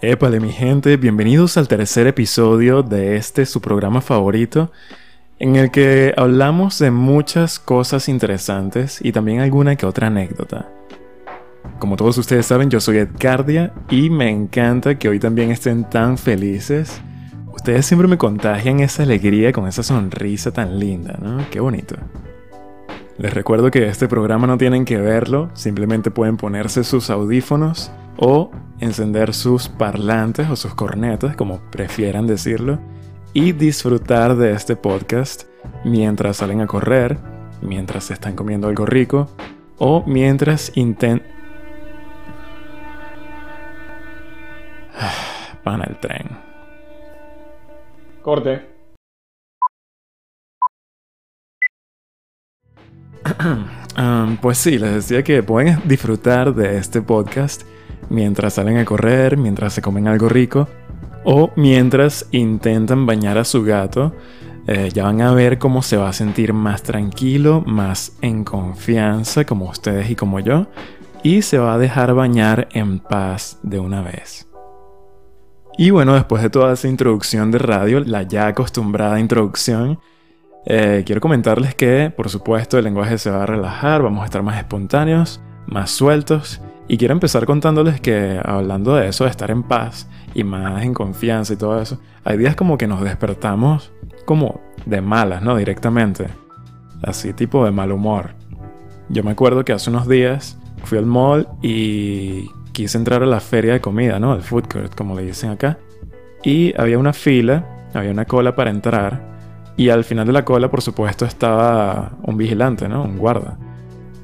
Épale mi gente, bienvenidos al tercer episodio de este su programa favorito, en el que hablamos de muchas cosas interesantes y también alguna que otra anécdota. Como todos ustedes saben, yo soy Edgardia y me encanta que hoy también estén tan felices. Ustedes siempre me contagian esa alegría con esa sonrisa tan linda, ¿no? Qué bonito. Les recuerdo que este programa no tienen que verlo, simplemente pueden ponerse sus audífonos o encender sus parlantes o sus cornetas, como prefieran decirlo, y disfrutar de este podcast mientras salen a correr, mientras están comiendo algo rico o mientras intentan... Van al tren. Corte. Um, pues sí, les decía que pueden disfrutar de este podcast mientras salen a correr, mientras se comen algo rico o mientras intentan bañar a su gato. Eh, ya van a ver cómo se va a sentir más tranquilo, más en confianza como ustedes y como yo, y se va a dejar bañar en paz de una vez. Y bueno, después de toda esa introducción de radio, la ya acostumbrada introducción, eh, quiero comentarles que, por supuesto, el lenguaje se va a relajar, vamos a estar más espontáneos, más sueltos y quiero empezar contándoles que hablando de eso, de estar en paz y más en confianza y todo eso, hay días como que nos despertamos como de malas, ¿no? Directamente. Así tipo de mal humor. Yo me acuerdo que hace unos días fui al mall y quise entrar a la feria de comida, ¿no? El food court, como le dicen acá. Y había una fila, había una cola para entrar. Y al final de la cola, por supuesto, estaba un vigilante, ¿no? Un guarda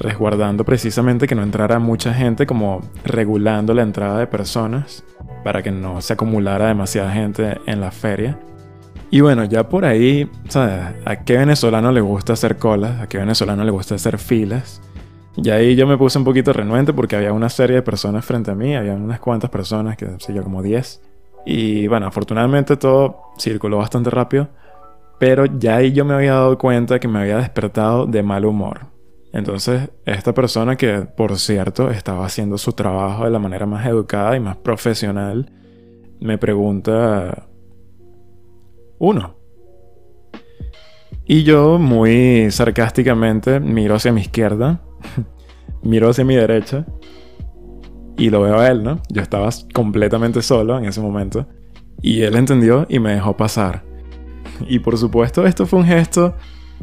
resguardando precisamente que no entrara mucha gente, como regulando la entrada de personas para que no se acumulara demasiada gente en la feria. Y bueno, ya por ahí, ¿sabes? ¿A qué venezolano le gusta hacer colas? ¿A qué venezolano le gusta hacer filas? Y ahí yo me puse un poquito renuente porque había una serie de personas frente a mí, había unas cuantas personas, que sé yo, como 10. Y bueno, afortunadamente todo circuló bastante rápido, pero ya ahí yo me había dado cuenta que me había despertado de mal humor. Entonces, esta persona que, por cierto, estaba haciendo su trabajo de la manera más educada y más profesional, me pregunta, uno. Y yo, muy sarcásticamente, miro hacia mi izquierda, miro hacia mi derecha y lo veo a él, ¿no? Yo estaba completamente solo en ese momento y él entendió y me dejó pasar. Y por supuesto, esto fue un gesto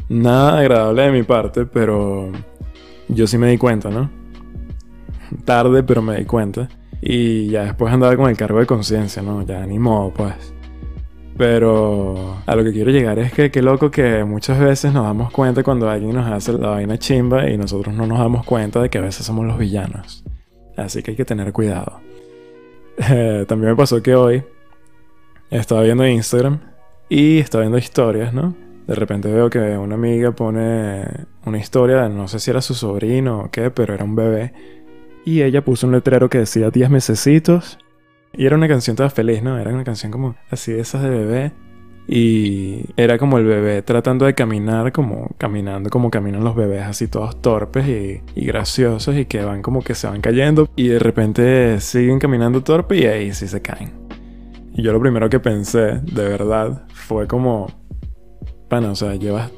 Nada agradable de mi parte, pero yo sí me di cuenta, ¿no? Tarde, pero me di cuenta. Y ya después andaba con el cargo de conciencia, ¿no? Ya ni modo, pues. Pero a lo que quiero llegar es que qué loco que muchas veces nos damos cuenta cuando alguien nos hace la vaina chimba y nosotros no nos damos cuenta de que a veces somos los villanos. Así que hay que tener cuidado. Eh, también me pasó que hoy estaba viendo Instagram y estaba viendo historias, ¿no? de repente veo que una amiga pone una historia, no sé si era su sobrino o qué, pero era un bebé. Y ella puso un letrero que decía 10 mesecitos. Y era una canción toda feliz, ¿no? Era una canción como así de esas de bebé. Y era como el bebé tratando de caminar, como caminando como caminan los bebés, así todos torpes y, y, graciosos y que van como que se van cayendo. Y de repente siguen caminando torpe y ahí sí se caen. Y yo lo primero que pensé, de verdad, fue como, Pana, o sea, llevas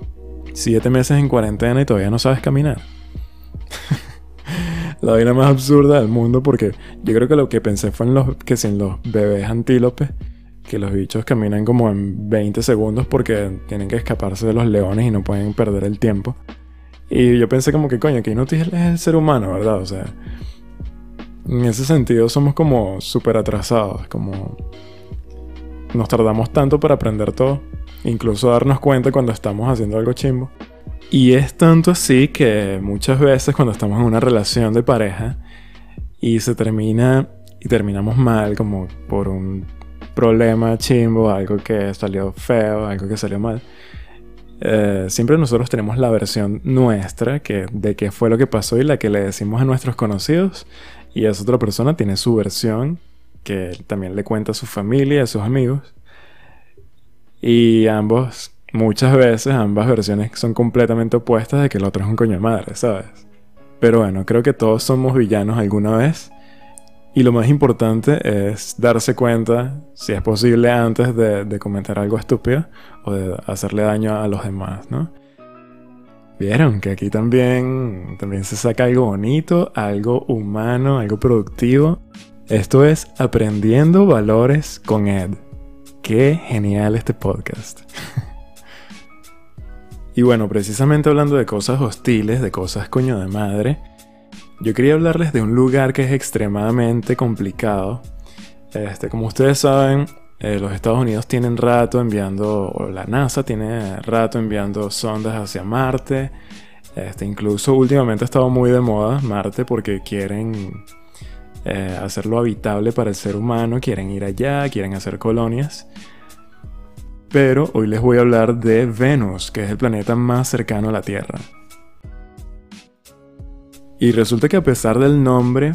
siete meses en cuarentena y todavía no sabes caminar. la vaina más absurda del mundo porque yo creo que lo que pensé fue en los, que si los bebés antílopes, que los bichos caminan como en 20 segundos porque tienen que escaparse de los leones y no pueden perder el tiempo. Y yo pensé como que coño, que inútil es el ser humano, ¿verdad? O sea, en ese sentido somos como súper atrasados, como nos tardamos tanto para aprender todo incluso darnos cuenta cuando estamos haciendo algo chimbo. Y es tanto así que muchas veces cuando estamos en una relación de pareja y se termina y terminamos mal como por un problema chimbo, algo que salió feo, algo que salió mal. Eh, siempre nosotros tenemos la versión nuestra que, de qué fue lo que pasó y la que le decimos a nuestros conocidos y esa otra persona tiene su versión que también le cuenta a su familia, a sus amigos Y ambos, muchas veces, ambas versiones son completamente opuestas de que el otro es un coño de madre, ¿sabes? Pero bueno, creo que todos somos villanos alguna vez. Y lo más importante es darse cuenta, si es posible, antes de, de comentar algo estúpido o de hacerle daño a los demás, ¿no? Vieron que aquí también, también se saca algo bonito, algo humano, algo productivo. Esto es Aprendiendo Valores con Ed. Qué genial este podcast. Y bueno, precisamente hablando de cosas hostiles, de cosas coño de madre, yo quería hablarles de un lugar que es extremadamente complicado. Este, como ustedes saben, eh, los Estados Unidos tienen rato enviando, o la NASA tiene rato enviando sondas hacia Marte. Este, incluso últimamente ha estado muy de moda Marte porque quieren eh, hacerlo habitable para el ser humano, quieren ir allá, quieren hacer colonias. Pero hoy les voy a hablar de Venus, que es el planeta más cercano a la Tierra. Y resulta que a pesar del nombre,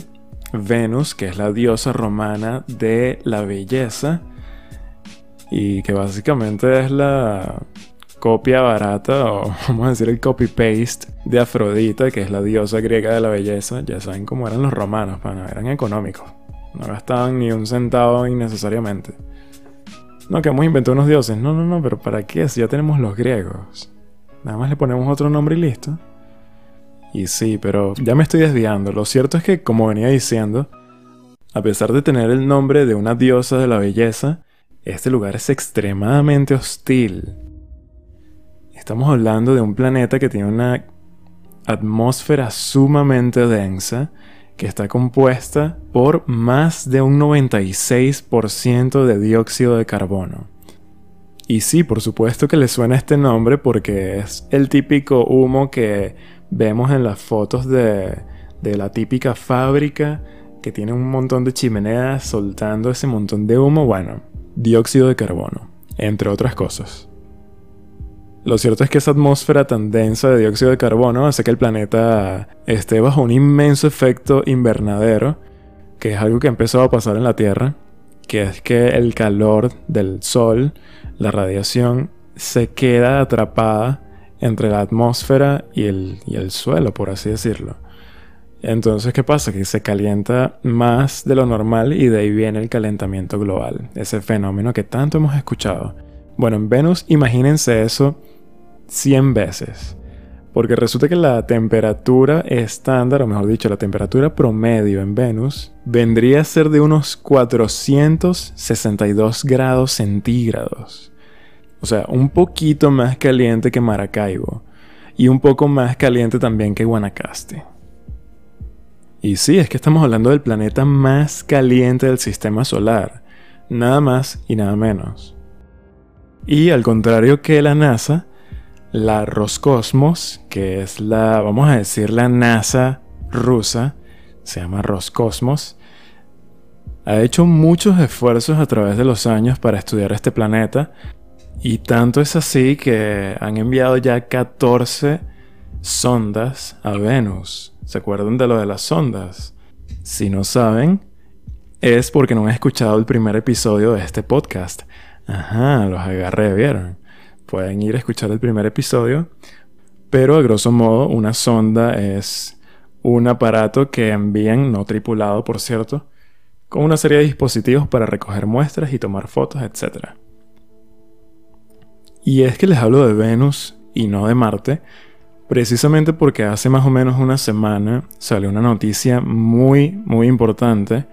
Venus, que es la diosa romana de la belleza, y que básicamente es la copia barata o vamos a decir el copy-paste de Afrodita, que es la diosa griega de la belleza. Ya saben cómo eran los romanos, eran económicos. No gastaban ni un centavo innecesariamente. No, que hemos inventado unos dioses. No, no, no, pero ¿para qué? Si ya tenemos los griegos. Nada más le ponemos otro nombre y listo. Y sí, pero ya me estoy desviando. Lo cierto es que, como venía diciendo, a pesar de tener el nombre de una diosa de la belleza, este lugar es extremadamente hostil. Estamos hablando de un planeta que tiene una atmósfera sumamente densa que está compuesta por más de un 96% de dióxido de carbono. Y sí, por supuesto que le suena este nombre porque es el típico humo que vemos en las fotos de, de la típica fábrica que tiene un montón de chimeneas soltando ese montón de humo. Bueno, dióxido de carbono, entre otras cosas. Lo cierto es que esa atmósfera tan densa de dióxido de carbono hace que el planeta esté bajo un inmenso efecto invernadero, que es algo que ha empezado a pasar en la Tierra, que es que el calor del Sol, la radiación, se queda atrapada entre la atmósfera y el, y el suelo, por así decirlo. Entonces, ¿qué pasa? Que se calienta más de lo normal y de ahí viene el calentamiento global, ese fenómeno que tanto hemos escuchado. Bueno, en Venus imagínense eso 100 veces. Porque resulta que la temperatura estándar, o mejor dicho, la temperatura promedio en Venus, vendría a ser de unos 462 grados centígrados. O sea, un poquito más caliente que Maracaibo. Y un poco más caliente también que Guanacaste. Y sí, es que estamos hablando del planeta más caliente del sistema solar, nada más y nada menos. Y al contrario que la NASA, la Roscosmos, que es la, vamos a decir, la NASA rusa, se llama Roscosmos, ha hecho muchos esfuerzos a través de los años para estudiar este planeta, y tanto es así que han enviado ya 14 sondas a Venus ¿Se acuerdan de lo de las sondas? Si no saben, es porque no han escuchado el primer episodio de este podcast. Ajá, los agarré, ¿vieron? Pueden ir a escuchar el primer episodio. Pero a grosso modo, una sonda es un aparato que envían, no tripulado por cierto, con una serie de dispositivos para recoger muestras y tomar fotos, etc. Y es que les hablo de Venus y no de Marte, Precisamente porque hace más o menos una semana salió una noticia muy, muy importante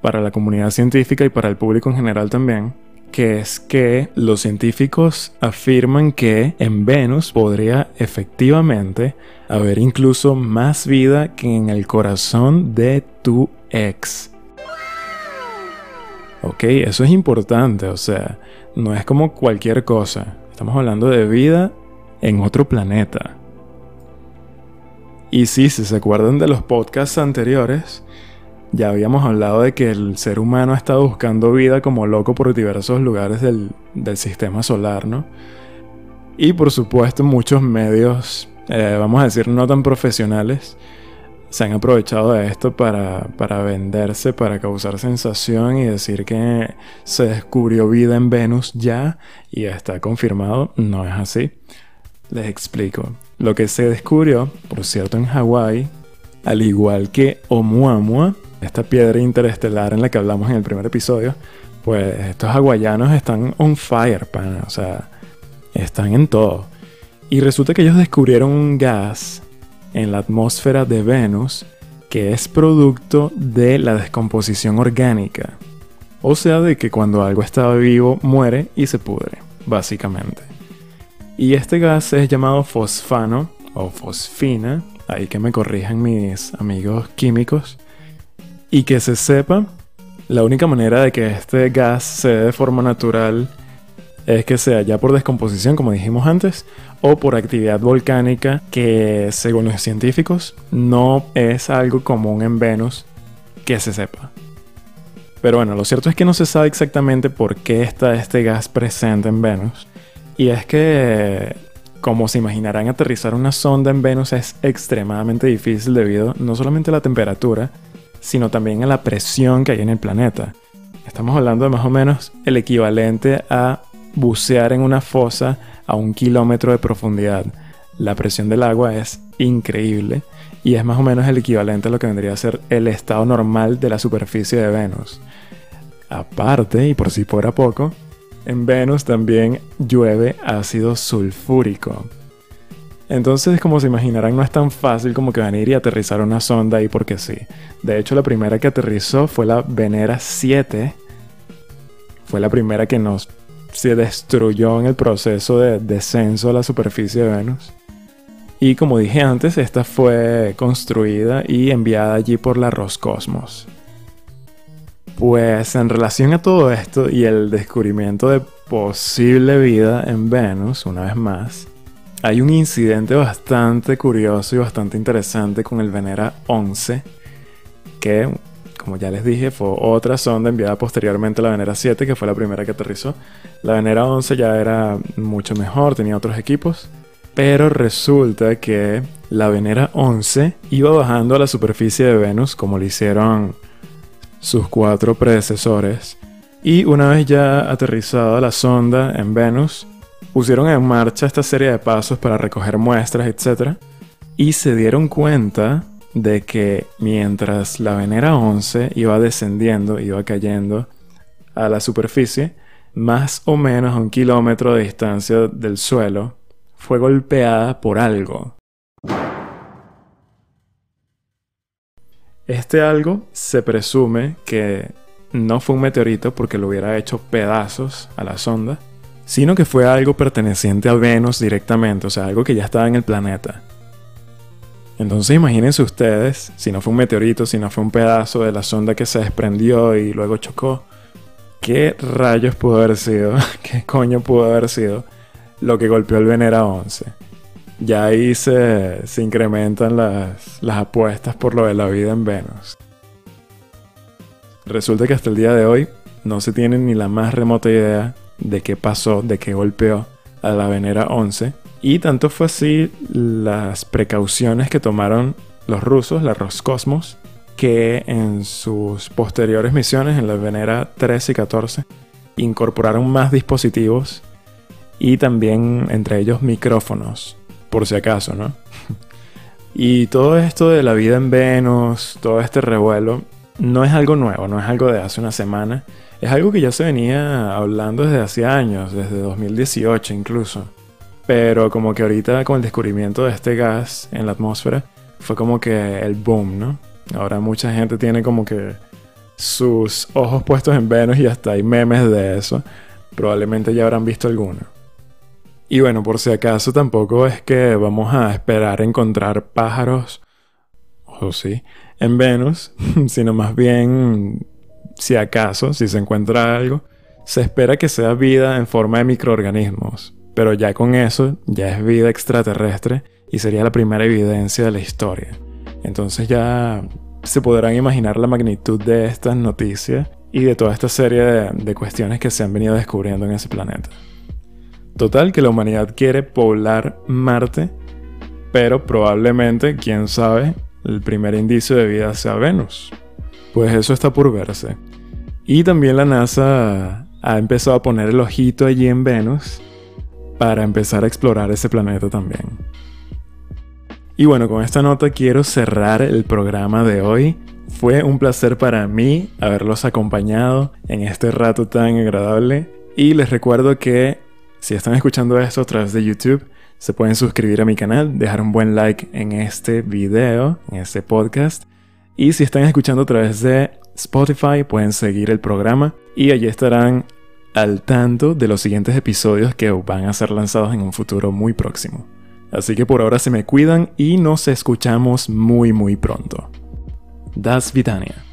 para la comunidad científica y para el público en general también, que es que los científicos afirman que en Venus podría efectivamente haber incluso más vida que en el corazón de tu ex. Ok, eso es importante, o sea, no es como cualquier cosa. Estamos hablando de vida en otro planeta. Y sí, si se acuerdan de los podcasts anteriores, ya habíamos hablado de que el ser humano ha estado buscando vida como loco por diversos lugares del, sistema solar, ¿no? Y por supuesto muchos medios, eh, vamos a decir, no tan profesionales, se han aprovechado de esto para, para venderse, para causar sensación y decir que se descubrió vida en Venus ya y está confirmado. No es así. Les explico. Lo que se descubrió, por cierto, en Hawái, al igual que Oumuamua, esta piedra interestelar en la que hablamos en el primer episodio, pues estos hawaianos están on fire, pana. O sea, están en todo. Y resulta que ellos descubrieron un gas en la atmósfera de Venus que es producto de la descomposición orgánica. O sea, de que cuando algo está vivo muere y se pudre, básicamente. Y este gas es llamado fosfano o fosfina, ahí que me corrijan mis amigos químicos. Y que se sepa, la única manera de que este gas se dé de forma natural es que sea ya por descomposición, como dijimos antes, o por actividad volcánica que, según los científicos, no es algo común en Venus que se sepa. Pero bueno, lo cierto es que no se sabe exactamente por qué está este gas presente en Venus. Y es que, como se imaginarán, aterrizar una sonda en Venus es extremadamente difícil debido no solamente a la temperatura, sino también a la presión que hay en el planeta. Estamos hablando de más o menos el equivalente a bucear en una fosa a un kilómetro de profundidad. La presión del agua es increíble y es más o menos el equivalente a lo que vendría a ser el estado normal de la superficie de Venus. Aparte, y por si fuera poco, en Venus también llueve ácido sulfúrico. Entonces, como se imaginarán, no es tan fácil como que venir y aterrizar una sonda ahí porque sí. De hecho, la primera que aterrizó fue la Venera 7. Fue la primera que nos se destruyó en el proceso de descenso a la superficie de Venus. Y como dije antes, esta fue construida y enviada allí por la Roscosmos. Pues en relación a todo esto y el descubrimiento de posible vida en Venus, una vez más, hay un incidente bastante curioso y bastante interesante con el Venera 11, que como ya les dije, fue otra sonda enviada posteriormente a la Venera 7, que fue la primera que aterrizó. La Venera 11 ya era mucho mejor, tenía otros equipos. Pero resulta que la Venera 11 iba bajando a la superficie de Venus, como lo hicieron sus cuatro predecesores. Y una vez ya aterrizada la sonda en Venus, pusieron en marcha esta serie de pasos para recoger muestras, etc. Y se dieron cuenta de que mientras la Venera 11 iba descendiendo, iba cayendo a la superficie, más o menos a un kilómetro de distancia del suelo, fue golpeada por algo. Este algo se presume que no fue un meteorito porque lo hubiera hecho pedazos a la sonda, sino que fue algo perteneciente a Venus directamente, o sea, algo que ya estaba en el planeta. Entonces imagínense ustedes, si no fue un meteorito, si no fue un pedazo de la sonda que se desprendió y luego chocó, ¿qué rayos pudo haber sido? ¿Qué coño pudo haber sido lo que golpeó el Venera 11? Ya ahí se, incrementan las, las apuestas por lo de la vida en Venus. Resulta que hasta el día de hoy no se tiene ni la más remota idea de qué pasó, de qué golpeó a la Venera 11 y tanto fue así las precauciones que tomaron los rusos, la Roscosmos, que en sus posteriores misiones, en la Venera 13 y 14, incorporaron más dispositivos y también entre ellos micrófonos, por si acaso, ¿no? y todo esto de la vida en Venus, todo este revuelo, no es algo nuevo, no es algo de hace una semana, es algo que ya se venía hablando desde hace años, desde 2018 incluso. Pero como que ahorita con el descubrimiento de este gas en la atmósfera fue como que el boom, ¿no? Ahora mucha gente tiene como que sus ojos puestos en Venus y hasta hay memes de eso. Probablemente ya habrán visto alguno. Y bueno, por si acaso tampoco es que vamos a esperar encontrar pájaros, o sí, en Venus, sino más bien, si acaso, si se encuentra algo, se espera que sea vida en forma de microorganismos, pero ya con eso, ya es vida extraterrestre y sería la primera evidencia de la historia. Entonces ya se podrán imaginar la magnitud de estas noticias y de toda esta serie de, cuestiones que se han venido descubriendo en ese planeta. Total que la humanidad quiere poblar Marte, pero probablemente, quién sabe, el primer indicio de vida sea Venus. Pues eso está por verse. Y también la NASA ha empezado a poner el ojito allí en Venus para empezar a explorar ese planeta también. Y bueno, con esta nota quiero cerrar el programa de hoy. Fue un placer para mí haberlos acompañado en este rato tan agradable. Y les recuerdo que si están escuchando esto a través de YouTube, se pueden suscribir a mi canal, dejar un buen like en este video, en este podcast. Y si están escuchando a través de Spotify, pueden seguir el programa y allí estarán al tanto de los siguientes episodios que van a ser lanzados en un futuro muy próximo. Así que por ahora se me cuidan y nos escuchamos muy muy pronto. Das Vidania.